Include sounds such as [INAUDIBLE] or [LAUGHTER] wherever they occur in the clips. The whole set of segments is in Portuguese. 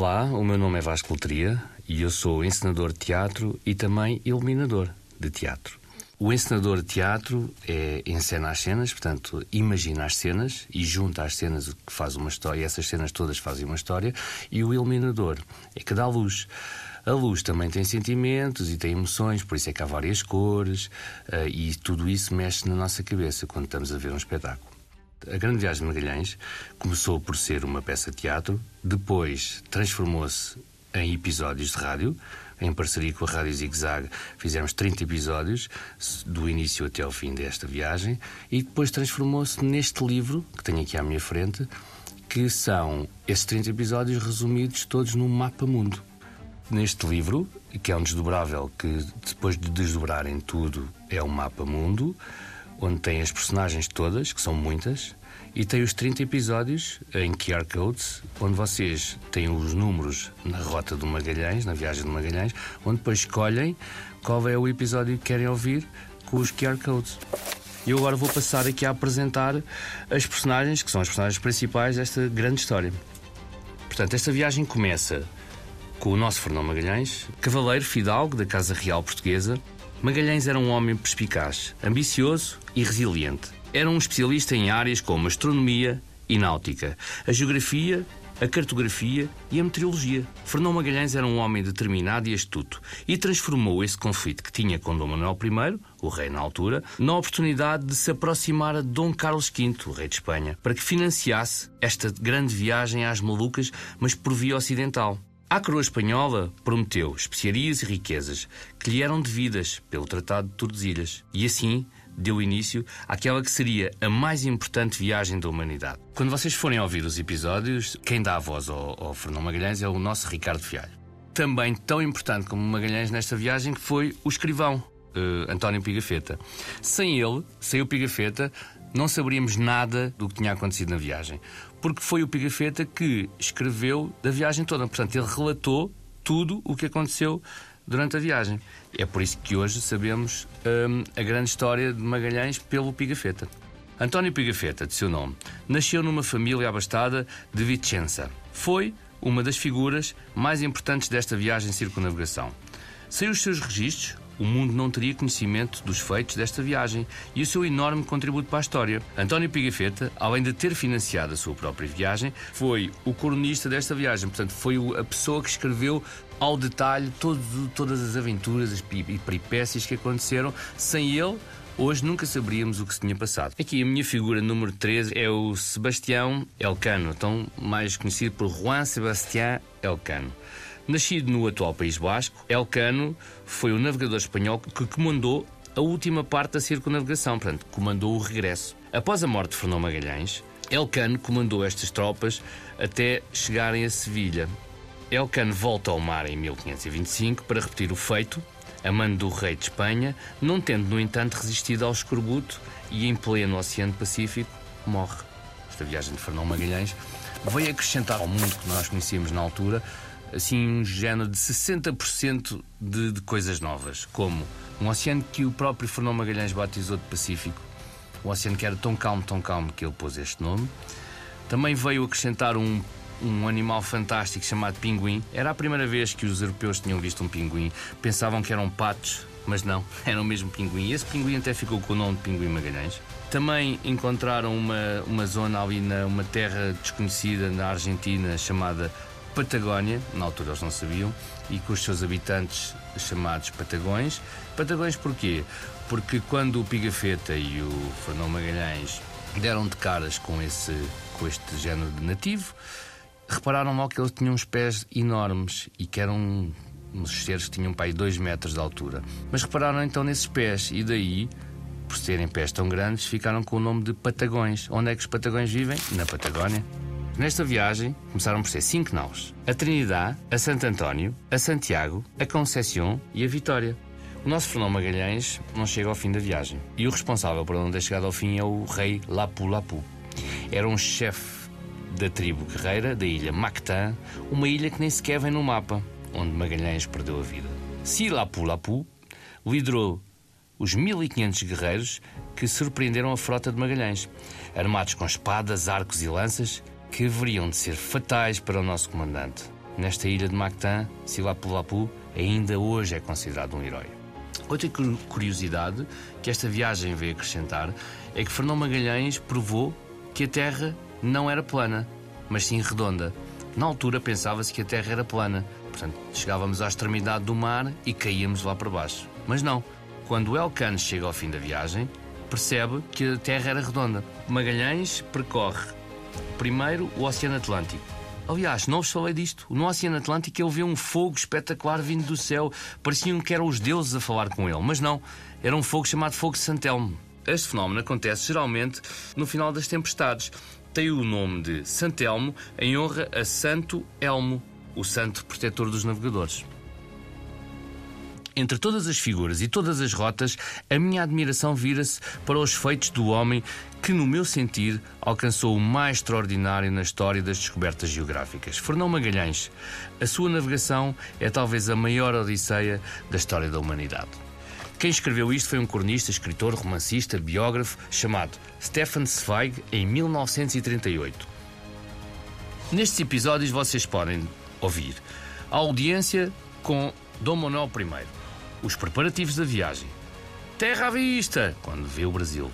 Olá, o meu nome é Vasco Letria e eu sou encenador de teatro e também iluminador de teatro. O encenador de teatro é encena as cenas, portanto, imagina as cenas e junta as cenas que faz uma história, e essas cenas todas fazem uma história, e o iluminador é que dá luz. A luz também tem sentimentos e tem emoções, por isso é que há várias cores, uh, e tudo isso mexe na nossa cabeça quando estamos a ver um espetáculo. A Grande Viagem de Magalhães começou por ser uma peça de teatro, depois transformou-se em episódios de rádio. Em parceria com a Rádio Zig Zag, fizemos 30 episódios, do início até ao fim desta viagem, e depois transformou-se neste livro, que tenho aqui à minha frente, que são esses 30 episódios resumidos todos num mapa mundo. Neste livro, que é um desdobrável que depois de desdobrarem tudo é um mapa mundo, onde tem as personagens todas, que são muitas, e tem os 30 episódios em QR Codes, onde vocês têm os números na rota do Magalhães, na viagem de Magalhães, onde depois escolhem qual é o episódio que querem ouvir com os QR Codes. E eu agora vou passar aqui a apresentar as personagens, que são as personagens principais desta grande história. Portanto, esta viagem começa com o nosso Fernão Magalhães, cavaleiro fidalgo da Casa Real Portuguesa, Magalhães era um homem perspicaz, ambicioso e resiliente. Era um especialista em áreas como astronomia e náutica, a geografia, a cartografia e a meteorologia. Fernão Magalhães era um homem determinado e astuto e transformou esse conflito que tinha com Dom Manuel I, o rei na altura, na oportunidade de se aproximar a Dom Carlos V, o rei de Espanha, para que financiasse esta grande viagem às Malucas, mas por via ocidental. A coroa espanhola prometeu especiarias e riquezas que lhe eram devidas pelo Tratado de Tordesilhas e assim deu início àquela que seria a mais importante viagem da humanidade. Quando vocês forem ouvir os episódios, quem dá a voz ao, ao Fernão Magalhães é o nosso Ricardo Fialho. Também tão importante como Magalhães nesta viagem que foi o escrivão, uh, António Pigafetta. Sem ele, sem o Pigafetta, não saberíamos nada do que tinha acontecido na viagem. Porque foi o Pigafetta que escreveu da viagem toda. Portanto, ele relatou tudo o que aconteceu durante a viagem. É por isso que hoje sabemos hum, a grande história de Magalhães pelo Pigafetta. António Pigafetta, de seu nome, nasceu numa família abastada de Vicenza. Foi uma das figuras mais importantes desta viagem circunnavegação. Sem os seus registros, o mundo não teria conhecimento dos feitos desta viagem e o seu enorme contributo para a história. António Pigafetta, além de ter financiado a sua própria viagem, foi o cronista desta viagem, portanto, foi a pessoa que escreveu ao detalhe todo, todas as aventuras e peripécias que aconteceram. Sem ele, hoje nunca saberíamos o que se tinha passado. Aqui a minha figura número 13 é o Sebastião Elcano, tão mais conhecido por Juan Sebastián Elcano. Nascido no atual País Basco, Elcano foi o navegador espanhol que comandou a última parte da circunnavegação, portanto, comandou o regresso. Após a morte de Fernão Magalhães, Elcano comandou estas tropas até chegarem a Sevilha. Elcano volta ao mar em 1525 para repetir o feito, a mando do rei de Espanha, não tendo, no entanto, resistido ao escorbuto e, em pleno Oceano Pacífico, morre. Esta viagem de Fernão Magalhães veio acrescentar ao mundo que nós conhecíamos na altura assim um género de 60% de, de coisas novas, como um oceano que o próprio Fernão Magalhães batizou de Pacífico, um oceano que era tão calmo, tão calmo que ele pôs este nome. Também veio acrescentar um, um animal fantástico chamado pinguim. Era a primeira vez que os europeus tinham visto um pinguim. Pensavam que eram patos, mas não, [LAUGHS] era o mesmo pinguim. Esse pinguim até ficou com o nome de Pinguim Magalhães. Também encontraram uma, uma zona ali, na, uma terra desconhecida na Argentina chamada Patagónia, na altura eles não sabiam, e com os seus habitantes chamados Patagões. Patagões porquê? Porque quando o Pigafetta e o Fernão Magalhães deram de caras com, esse, com este género de nativo, repararam logo que eles tinham uns pés enormes e que eram uns seres que tinham pai 2 metros de altura. Mas repararam então nesses pés e daí, por serem pés tão grandes, ficaram com o nome de Patagões. Onde é que os Patagões vivem? Na Patagónia. Nesta viagem começaram por ser cinco naus: a Trinidade, a Santo António, a Santiago, a Conceição e a Vitória. O nosso Fernão Magalhães não chega ao fim da viagem e o responsável por não ter chegado ao fim é o rei Lapu Lapu. Era um chefe da tribo guerreira da ilha Mactã, uma ilha que nem sequer vem no mapa, onde Magalhães perdeu a vida. Si Lapu Lapu liderou os 1500 guerreiros que surpreenderam a frota de Magalhães, armados com espadas, arcos e lanças, que haveriam de ser fatais para o nosso comandante. nesta ilha de Mactan, Silapulapu, ainda hoje é considerado um herói. Outra curiosidade que esta viagem veio acrescentar é que Fernão Magalhães provou que a Terra não era plana, mas sim redonda. Na altura pensava-se que a Terra era plana, portanto chegávamos à extremidade do mar e caíamos lá para baixo. Mas não. Quando Elcano chega ao fim da viagem, percebe que a Terra era redonda. Magalhães percorre primeiro o Oceano Atlântico. Aliás, não vos falei disto. No Oceano Atlântico ele vê um fogo espetacular vindo do céu. Pareciam que eram os deuses a falar com ele, mas não. Era um fogo chamado Fogo de Santelmo. Este fenómeno acontece geralmente no final das tempestades. Tem o nome de Santelmo em honra a Santo Elmo, o santo protetor dos navegadores. Entre todas as figuras e todas as rotas, a minha admiração vira-se para os feitos do homem que, no meu sentir, alcançou o mais extraordinário na história das descobertas geográficas. Fernão Magalhães. A sua navegação é talvez a maior odisseia da história da humanidade. Quem escreveu isto foi um cronista, escritor, romancista, biógrafo chamado Stefan Zweig em 1938. Nestes episódios vocês podem ouvir a audiência com Dom Manuel I, os preparativos da viagem, terra à vista, quando vê o Brasil,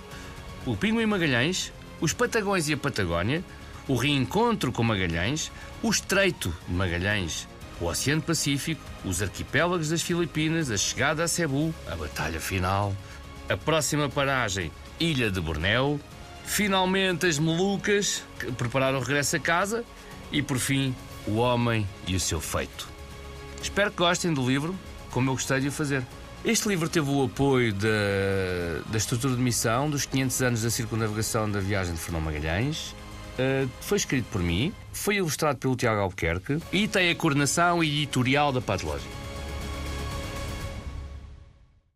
o Pingo e Magalhães, os Patagões e a Patagónia, o reencontro com Magalhães, o Estreito de Magalhães, o Oceano Pacífico, os arquipélagos das Filipinas, a chegada a Cebu, a batalha final, a próxima paragem, Ilha de Bornéu, finalmente as Molucas, que prepararam o regresso a casa e, por fim, o homem e o seu feito. Espero que gostem do livro, como eu gostei de o fazer. Este livro teve o apoio da, da estrutura de missão dos 500 anos da circunnavegação da viagem de Fernão Magalhães. Uh, foi escrito por mim, foi ilustrado pelo Tiago Albuquerque e tem a coordenação editorial da Patológica.